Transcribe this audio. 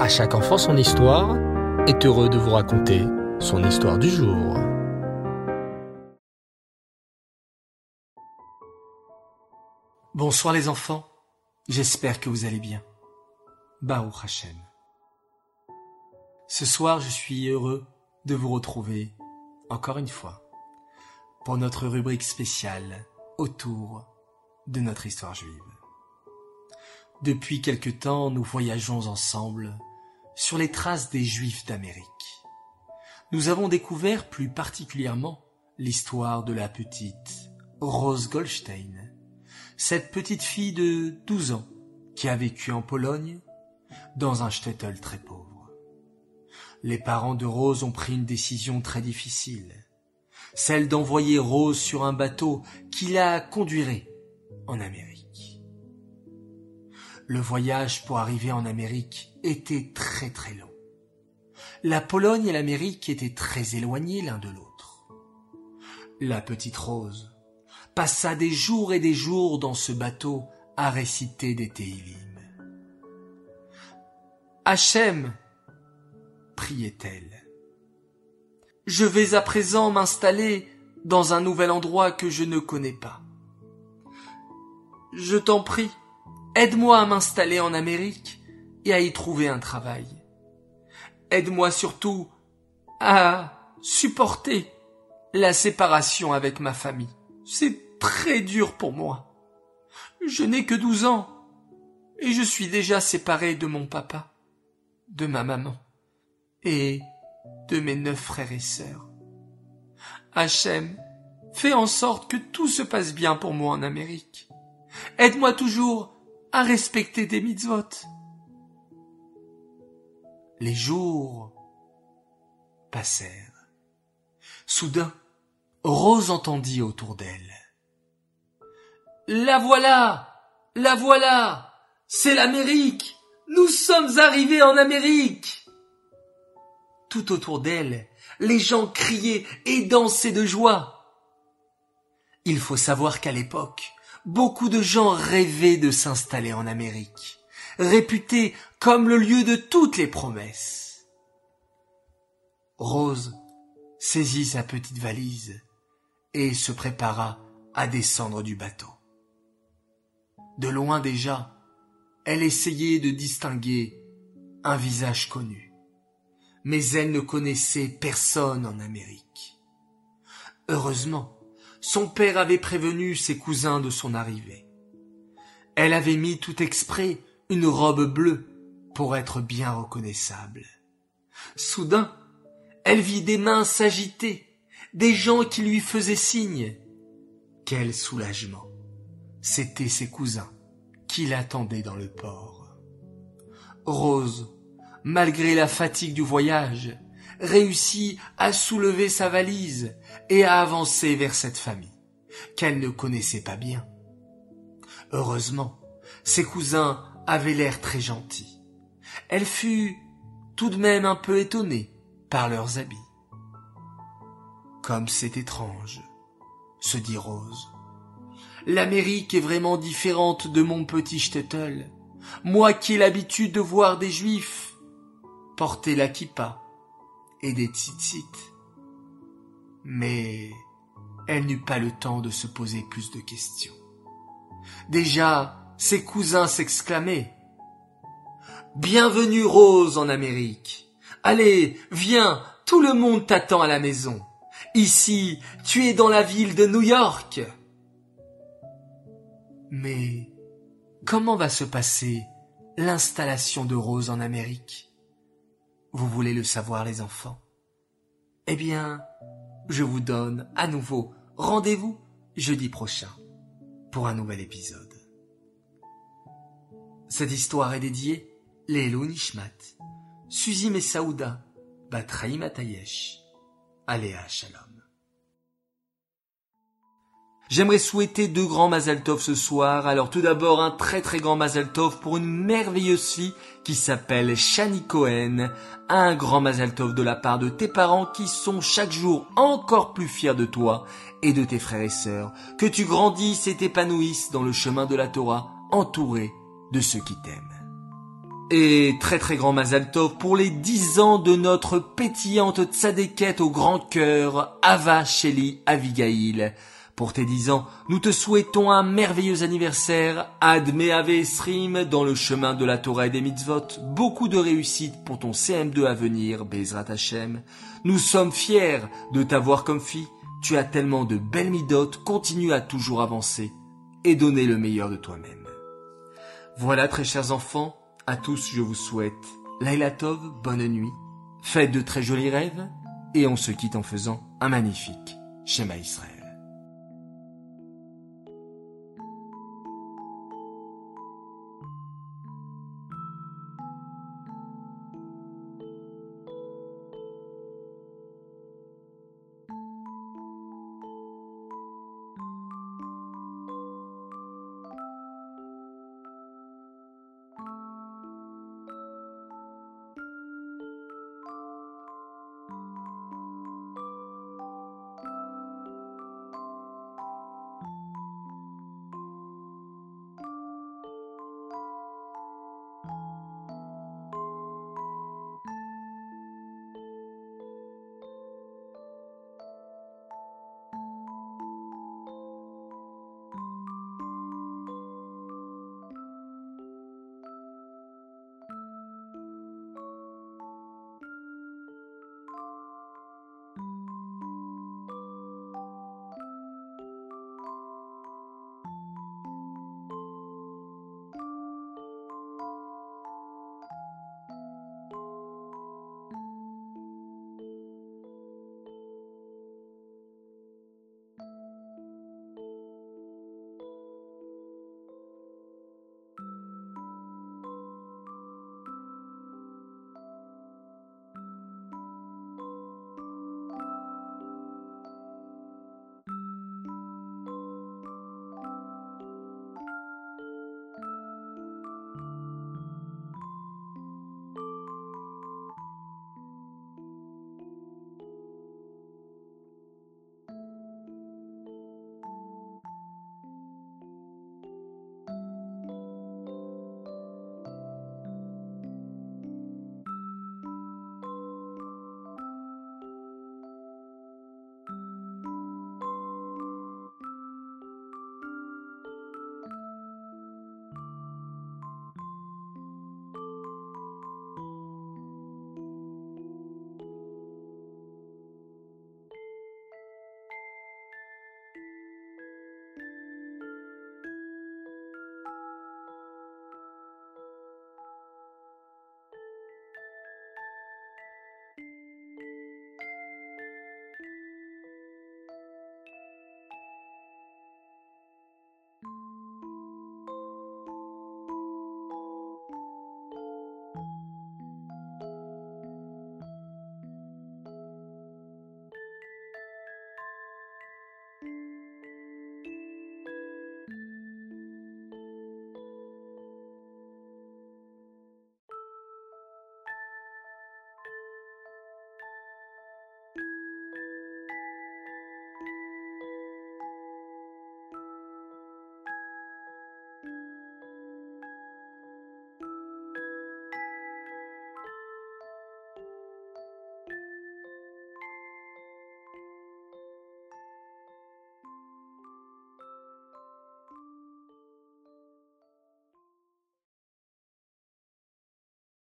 À chaque enfant son histoire est heureux de vous raconter son histoire du jour. Bonsoir les enfants, j'espère que vous allez bien. Baruch Hashem. Ce soir, je suis heureux de vous retrouver encore une fois pour notre rubrique spéciale autour de notre histoire juive. Depuis quelque temps, nous voyageons ensemble sur les traces des Juifs d'Amérique. Nous avons découvert plus particulièrement l'histoire de la petite Rose Goldstein, cette petite fille de 12 ans qui a vécu en Pologne dans un shtetl très pauvre. Les parents de Rose ont pris une décision très difficile, celle d'envoyer Rose sur un bateau qui la conduirait en Amérique. Le voyage pour arriver en Amérique était très très long. La Pologne et l'Amérique étaient très éloignés l'un de l'autre. La petite Rose passa des jours et des jours dans ce bateau à réciter des Télim. Hachem, priait-elle, je vais à présent m'installer dans un nouvel endroit que je ne connais pas. Je t'en prie, aide-moi à m'installer en Amérique et à y trouver un travail. Aide-moi surtout à supporter la séparation avec ma famille. C'est très dur pour moi. Je n'ai que douze ans et je suis déjà séparé de mon papa, de ma maman et de mes neuf frères et sœurs. Hachem, fais en sorte que tout se passe bien pour moi en Amérique. Aide-moi toujours à respecter des mitzvot. Les jours passèrent. Soudain, Rose entendit autour d'elle. La voilà! La voilà! C'est l'Amérique! Nous sommes arrivés en Amérique! Tout autour d'elle, les gens criaient et dansaient de joie. Il faut savoir qu'à l'époque, beaucoup de gens rêvaient de s'installer en Amérique, réputée comme le lieu de toutes les promesses. Rose saisit sa petite valise et se prépara à descendre du bateau. De loin déjà, elle essayait de distinguer un visage connu, mais elle ne connaissait personne en Amérique. Heureusement, son père avait prévenu ses cousins de son arrivée. Elle avait mis tout exprès une robe bleue pour être bien reconnaissable. Soudain, elle vit des mains s'agiter, des gens qui lui faisaient signe. Quel soulagement. C'étaient ses cousins qui l'attendaient dans le port. Rose, malgré la fatigue du voyage, réussit à soulever sa valise et à avancer vers cette famille, qu'elle ne connaissait pas bien. Heureusement, ses cousins avaient l'air très gentils. Elle fut tout de même un peu étonnée par leurs habits. Comme c'est étrange, se dit Rose. L'Amérique est vraiment différente de mon petit shtetl. Moi qui ai l'habitude de voir des juifs porter la kippa et des tzitzit. Mais elle n'eut pas le temps de se poser plus de questions. Déjà, ses cousins s'exclamaient. Bienvenue Rose en Amérique. Allez, viens, tout le monde t'attend à la maison. Ici, tu es dans la ville de New York. Mais comment va se passer l'installation de Rose en Amérique? Vous voulez le savoir les enfants? Eh bien, je vous donne à nouveau rendez-vous jeudi prochain pour un nouvel épisode. Cette histoire est dédiée Lélo Nishmat, Suzy Messaouda, Batraïm Atayesh, Aléa Shalom. J'aimerais souhaiter deux grands Mazal Tov ce soir. Alors tout d'abord un très très grand Mazal Tov pour une merveilleuse fille qui s'appelle Shani Cohen. Un grand Mazal Tov de la part de tes parents qui sont chaque jour encore plus fiers de toi et de tes frères et sœurs. Que tu grandisses et t'épanouisses dans le chemin de la Torah entouré de ceux qui t'aiment. Et très très grand Mazal Tov pour les dix ans de notre pétillante tzadékette au grand cœur, Ava Sheli Avigail. Pour tes dix ans, nous te souhaitons un merveilleux anniversaire, Adme Ave Esrim, dans le chemin de la Torah et des mitzvot, beaucoup de réussite pour ton CM2 à venir, Bezrat Hashem. Nous sommes fiers de t'avoir comme fille, tu as tellement de belles midotes, continue à toujours avancer et donner le meilleur de toi-même. Voilà très chers enfants, à tous, je vous souhaite Laila Tov, bonne nuit, faites de très jolis rêves, et on se quitte en faisant un magnifique schéma Israël.